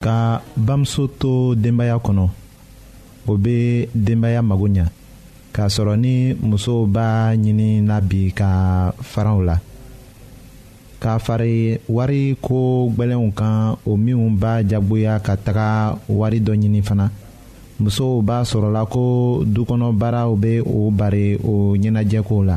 ka bamuso to denbaya kɔnɔ o bɛ denbaya mago ɲa k'a sɔrɔ ni muso b'a ɲini na bi ka faranw la k'a fari wari ko gbɛlɛnw kan o minnu b'a jagoya ka taga wari dɔ ɲini fana musow b'a sɔrɔla ko dukɔnɔ baaraw bɛ o bari o ɲɛnajɛkow la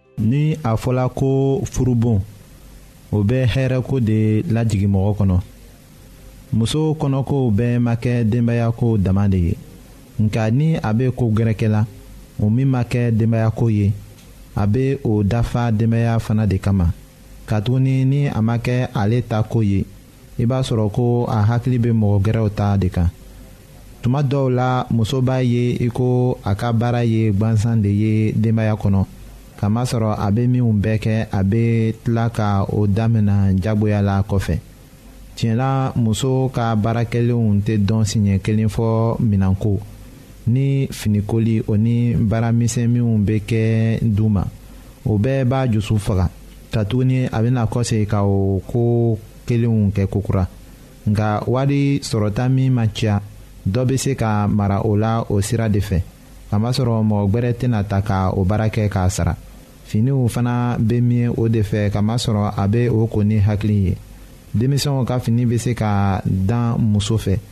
ni a fɔla ko furubon o bɛ hɛrɛko de lajigin mɔgɔ kɔnɔ muso kɔnɔkow bɛɛ ma kɛ denbayako dama de ye nka ni a bɛ ko gɛrɛkɛ la o min ma kɛ denbayako ye a bɛ o dafa denbaya fana de kama katuguni ni a ma kɛ ale ta ko ye i b'a sɔrɔ ko a hakili bɛ mɔgɔ gɛrɛw ta de kan tuma dɔw la muso b'a ye i ko a ka baara ye gwansan de ye denbaya kɔnɔ kamasɔrɔ a bɛ minnu bɛɛ kɛ a bɛ tila ka o damina jagoya la kɔfɛ tiɲɛla muso ka baara kɛlenw tɛ dɔn siɲɛ kelen fɔ minɛnko ni finikoli o ni baara misɛnninw bɛ kɛ du ma o bɛɛ b'a dusu faga. katuguni a bɛna kɔsegin ka o ko kelenw kɛ kokura nka wari sɔrɔta min man ca dɔ bɛ se ka mara o la o sira de fɛ kamasɔrɔ mɔgɔ gbɛrɛ tɛna ta ka o baara kɛ k'a sara finiw fana bɛ miɲɛ o de fɛ kamasɔrɔ a bɛ o ko ni hakili ye denmisɛnw ka fini bɛ se ka dan muso fɛ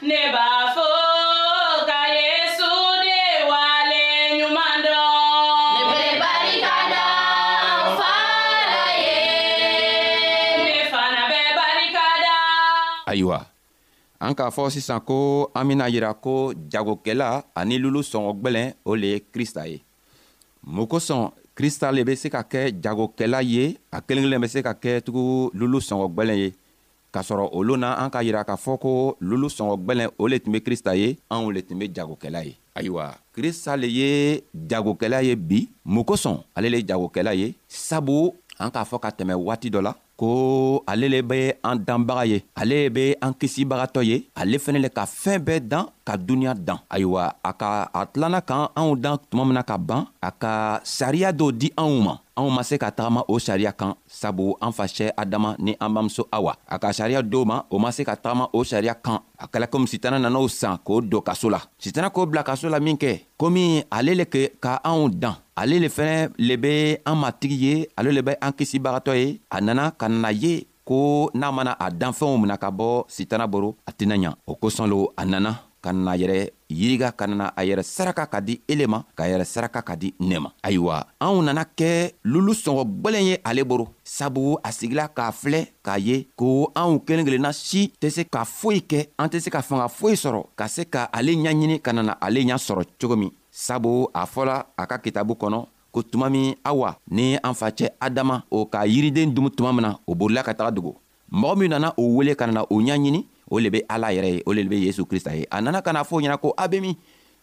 ne b'a fɔ ka yesu de wale ɲuman dɔn. ne bɛ barika da fara ye. ne fana bɛ barika da. ayiwa an k'a fɔ sisan ko an bɛna yira ko jagokɛla ani lulu sɔngɔ gbɛlɛn o le ye krista ye mun kosɔn krista le bɛ se ka kɛ jagokɛla ye a kelen kelen bɛ se ka kɛ tugu lulu sɔngɔ gbɛlɛn ye k'a sɔrɔ olu na an k'a yira k'a fɔ ko lulu sɔngɔ gwɛlɛn o le tun be krista ye anw le tun be jagokɛla ye ayiwa krista le ye jagokɛla ye bi mun kosɔn ale le ye jagokɛla ye sabu an k'a fɔ ka tɛmɛ waati dɔ la ko ale le be an danbaga ye ale le be an kisibagatɔ ye ale fɛnɛ le ka fɛɛn bɛɛ dan ka duniɲa dan ayiwa a ka a tilanna kan anw dan tuma min na ka ban a ka sariya dɔw di anw ma anw ma se ka tagama o sariya kan sabu an fa sɛ adama ni an bamuso awa a ka sariya dow ma o ma se ka tagama o sariya kan a kɛla komi sitana nana o san k'o don kaso la sitana k'o bila kaso la min kɛ komi ale le ke ka anw dan ale le fɛnɛ le be an matigi ye ale le be an kisibagatɔ ye a nana ka nana ye ko n'a mana a danfɛnw mina ka bɔ sitana boro a tɛna ɲa o kosɔn lo a nana ka na yɛrɛ yiriga ka nana a yɛrɛ saraka ka di ele ma k'a yɛrɛ saraka ka di ne ma ayiwa anw nana kɛ lulu sɔngɔ gwɛlɛn ye ale boro sabu a sigila k'a filɛ k'a ye ko anw kelen kelenna si tɛ se ka foyi kɛ an tɛ se ka fanga foyi sɔrɔ ka se ka ale ɲaɲini ka nana ale ɲa sɔrɔ cogo min sabu a fɔla a ka kitabu kɔnɔ ko tuma min awa ni an facɛ adama o ka yiriden dumu tuma min na o bolila ka taga dogo mɔgɔ min nana o wele ka nana o ɲaɲini o le be ala yɛrɛ ye o le be yesu krista ye a nana ka na fɔ ɲɛna ko a be min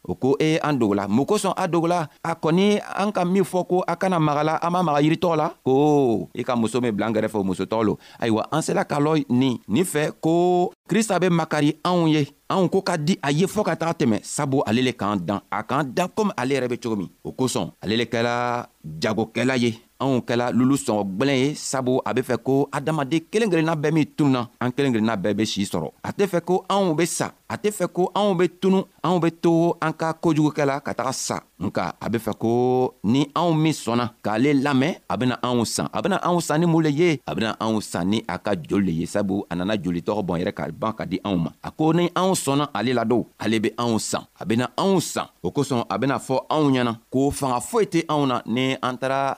o ko e an dogola mun kosɔn a dogola a kɔni an ka min fɔ ko a kana magala an ma maga yiritɔgɔ la ko i ka muso min bilan kɛrɛfɛ o muso tɔgɔ lo ayiwa an sela ka lɔ nin nin fɛ ko krista be makari anw ye anw ko ka di a ye fɔɔ ka taga tɛmɛ sabu ale le k'an dan a k'an dan komi ale yɛrɛ be cogo min o kosɔn ale le kɛla jagokɛla ye anw kɛla lulu sɔngɔ gwɛlɛn ye sabu a be fɛ ko adamaden kelen kelenna bɛɛ min tununa an kelen kelenna bɛɛ be sii sɔrɔ a tɛ fɛ ko anw be sa a tɛ fɛ ko anw be tunu anw be to an ka kojugukɛ la ka taga sa nka a be fɛ ko ni anw min sɔnna k'ale lamɛn a bena anw san a bena anw san ni mun le ye a bena anw san ni a ka joli le ye sabu a nana joli tɔgɔ bɔn yɛrɛ ka ban ka di anw ma a ko ni anw sɔnna ale la don ale be anw san a bena anw san o kosɔn a bena fɔ anw ɲɛna ko fanga foyi tɛ anw na ni an taara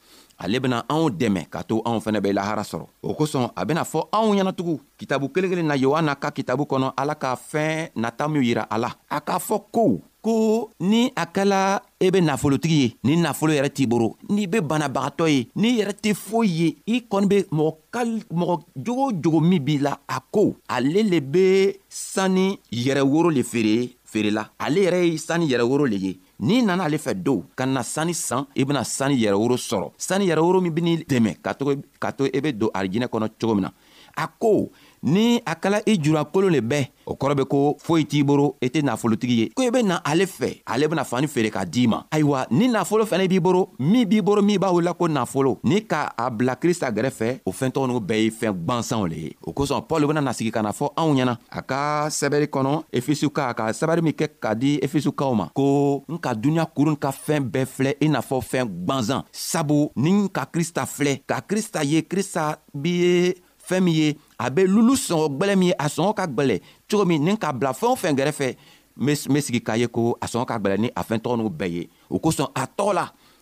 ale bena anw dɛmɛ k'a to anw fɛnɛ bɛ lahara sɔrɔ o kosɔn a bena fɔ anw ɲɛnatugun kitabu kelen kelen na yohana ka kitabu kɔnɔ ala ka fɛɛn nata minw yira a la a k'a fɔ ko ko ni a kɛla e be nafolotigi ye ni nafolo yɛrɛ t'i boro n'i be banabagatɔ ye n'i yɛrɛ tɛ foyi ye i kɔni be mɔgɔ ka mɔgɔ jogo o jogo min b'i la a ko ale le be sani yɛrɛ woro le feere feerela ale yɛrɛ ye sani yɛrɛ woro le ye n'i nana ale fɛ dow ka na sani san i bɛna sani yɛrɛworo sɔrɔ sani yɛrɛworo min bɛn'i dɛmɛ ka to ka to e bɛ don arijinɛ kɔnɔ cogo min na a ko ni a kala i jura kolon le bɛɛ o kɔrɔ be ko foyi t'i boro i e tɛ nafolotigi ye ko i e be na ale fɛ ale bena fani feere k'a d'i ma ayiwa ni nafolo fɛnɛ b'i boro min b'i boro min b'a wulila ko nafolo ni ka a bila krista gɛrɛfɛ o fɛɛntɔgɔ n'u bɛɛ ye fɛɛn gwansanw le ye o kosɔn pɔl bena na sigi ka na fɔ anw ɲɛna a ka sɛbɛri kɔnɔ efisuka ka sɛbɛri min kɛ ka di efisukaw ma ko n ka duniɲa kurun ka fɛɛn bɛɛ filɛ i n'a fɔ fɛɛn gwanzan sabu ni n ka krista filɛ ka krista ye krista bi ye fɛɛn min ye a be lulu sɔngɔ gwɛlɛ min ye a sɔngɔ ka gwɛlɛ cogo min ni ka bila fɛɛn o fɛn gɛrɛfɛ n be sigi k'a ye ko a sɔngɔ ka gwɛlɛ ni a fɛɛn tɔgɔ n'u bɛɛ ye o kosɔn a tɔgɔ la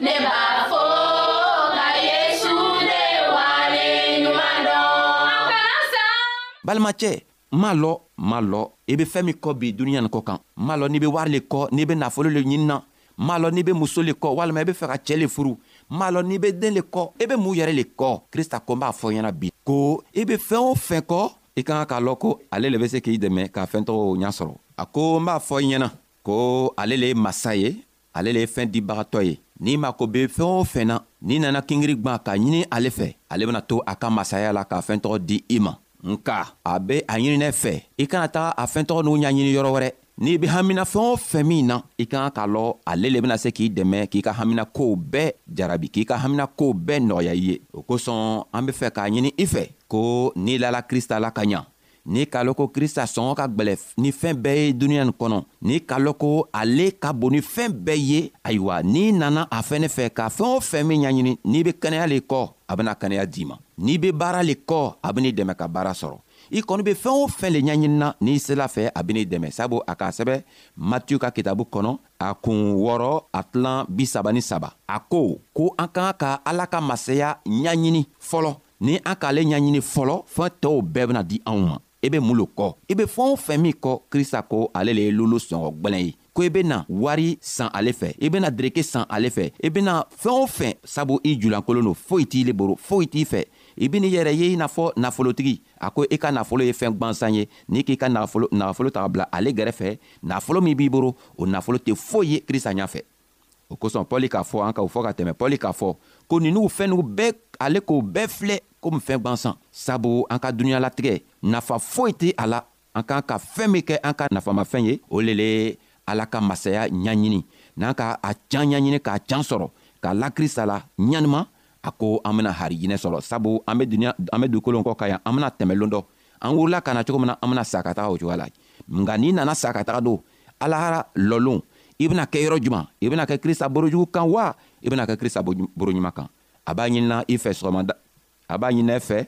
Ne b'a fɔ ka Yesu de wale ɲuman dɔn. A kana sa. Balimacɛ, m'a lɔ m'a lɔ i bɛ fɛn min kɔ bi duniya nin kɔ kan m'a lɔ n'i bɛ wari le kɔ n'i bɛ nafolo le ɲini na m'a lɔ n'i bɛ muso le kɔ walima i bɛ fɛ ka cɛɛ le furu m'a lɔ n'i bɛ den le kɔ i bɛ mun yɛrɛ le kɔ krista ko n b'a fɔ ɲɛna bi ko i bɛ fɛn o fɛn kɔ i ka kan k'a lɔ ko ale le bɛ se k'i dɛmɛ k'a fɛn tɔgɔw ɲa sɔrɔ a ko n b'a fɔ i ɲɛna ko ale le ye masa ye ale le ye fɛɛn dibagatɔ ye n'i mako be fɛɛn o fɛn na n'i nana kingiri gwan k'a ɲini ale fɛ ale bena to a ka masaya la k'a fɛɛn tɔgɔ di i ma nka a be a ɲininɛ fɛ i kana taga a fɛɛn tɔgɔ n'u ɲaɲini yɔrɔ wɛrɛ n'i be hamina fɛɛn o fɛn min na i ka kan k'a lɔ ale le bena se k'i dɛmɛ k'i ka hamina kow bɛɛ jarabi k'i ka hamina kow bɛɛ nɔgɔya i ye o kosɔn an be fɛ k'a ɲini i fɛ ko n'i lala krista la ka ɲa n'i k'a lɔn ko krista sɔngɔ ka gwɛlɛ ni fɛɛn bɛɛ ye duniɲa nin kɔnɔ n'i k'a lɔn ko ale ka bon ni fɛɛn bɛɛ ye ayiwa n'i nana a fɛnɛ fɛ ka fɛɛn o fɛn min ɲaɲini n'i be kɛnɛya le kɔ a bena kɛnɛya d'i ma n'i be baara le kɔ a ben'i dɛmɛ ka baara sɔrɔ i kɔni be fɛɛn o fɛn le ɲaɲinina n'i sela fɛ a ben'i dɛmɛ sabu a k'a sɛbɛ matiyu ka kitabu kɔnɔ a kun wɔɔrɔ a tilan bisaba ni saba a ko ko an ka ka ala ka masaya ɲaɲini fɔlɔ ni an k'ale ɲaɲini fɔlɔ fɛn tɔw bɛɛ bena di anw ma i be mun lo kɔ i be fɛn o fɛn min kɔ krista ko ale le ye lolo sɔngɔ gwɛlɛn ye ko i bena wari san ale fɛ i bena dereke san ale fɛ i bena fɛn o fɛn sabu i julankolon lo foyi t'i le boro foyi t'i fɛ i beni yɛrɛ ye i n'a fɔ nafolotigi a ko i ka nafolo ye fɛn gwansan ye n'i k'i ka nafolo ta ka bila ale gɛrɛfɛ nafolo min b'i boro o nafolo tɛ foyi ye krista ɲafɛ o kosɔn pɔli k'a fɔ an ka o fɔ ka tɛmɛ pɔli k'a fɔ ko ninnu fɛn nugu bɛɛ ale k'o bɛɛ filɛ komi fɛn gwansan sabu an ka dunuɲalatigɛ nafa foyi tɛ a la an k'an ka fɛn min kɛ an ka nafamafɛn ye o le le ala ka masaya ɲaɲini n'an ka a can ɲaɲini k'a can sɔrɔ ka la krista la ɲanima a ko an bena harijinɛ sɔrɔ sabu an be duniya an be dugukolon kɔ ka yan an bena tɛmɛlon dɔ an wurula ka na cogo min na an bena sa ka taga o cogoya la nka n'i nana sa ka taga don alahara lɔlon i bena kɛ yɔrɔ juman i bena kɛ krista borojugu kan wa i bena kɛ krista boroɲuman kan a b'a ɲinina i fɛ sɔgɔmada a b'a ɲinina i fɛ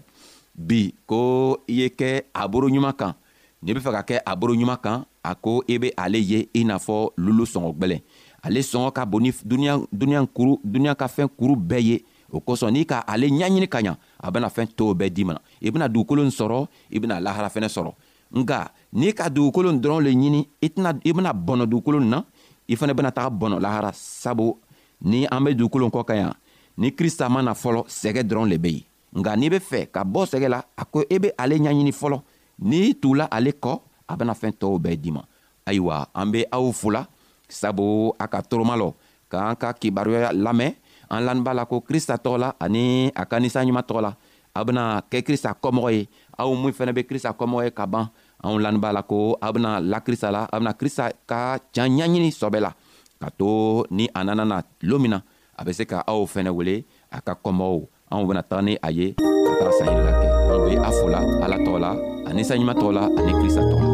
bi ko i ye kɛ a boroɲuman kan n'i be fɛ ka kɛ a boroɲuman kan a ko i be ale ye i n'a fɔ lulu sɔngɔ gwɛlɛn ale sɔngɔ ka bon ni duniɲa kuru duniɲa ka fɛn kuru bɛɛ ye o kosɔn n'i ka ale ɲaɲini ka ɲa a bena fɛɛn tow bɛɛ di mana i bena dugukolo n sɔrɔ i bena lahara fɛnɛ sɔrɔ nka n'i ka dugukolo n dɔrɔn le ɲini i tɛna i bena bɔnɔ dugukolo n na i fɛnɛ bena taga bɔnɔ lahara sabu ni an be dugukolo kɔ ka yan ni krista ma na fɔlɔ sɛgɛ dɔrɔn le be yen nka n'i be fɛ ka bɔ sɛgɛ la a ko i be ale ɲaɲini fɔlɔ n'i tugula ale kɔ a bena fɛɛn tɔɔw bɛɛ di ma ayiwa an be aw fola sabu a ka toroma lɔ k'an ka kibaruya lamɛn an laniba la ko krista tɔgɔ la ani a ka nisa ɲuman tɔgɔ la aw bena kɛ krista kɔmɔgɔ ye aw min fɛnɛ be krista kɔmɔgɔ ye ka ban anw laniba la ko aw bena la krista la aw bena krista ka can ɲaɲini sɔbɛ la ka to ni a nanana loon min na a be se ka aw fɛnɛ wele a ka kɔmɔgɔw anw bena taga ni a ye ka taga sahiri la kɛ anw be a fola ala tɔgɔ la ani saɲuman tɔgɔ la ani krista tɔgɔ la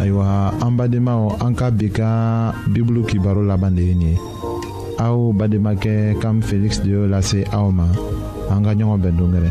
ayiwa an badenmaw an ka bi ka bibulu kibaro laban de ye nin ye aw bademakɛ kam feliksi de y'o lase aw ma an ka ɲɔgɔn bɛn dongɛrɛ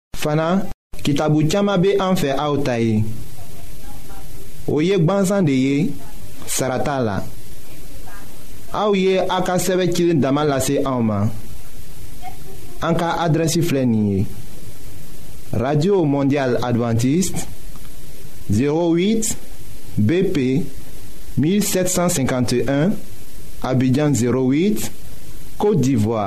fana kitabu caman bɛ an fɛ aw ta ye o ye gbansan de ye sara t'a la aw ye aw ka sɛbɛn cilen dama lase anw ma an ka adrɛsi filɛ nin ye radio mondial adventiste 08 BP 1751 Abidjan 08 Côte d'Ivoire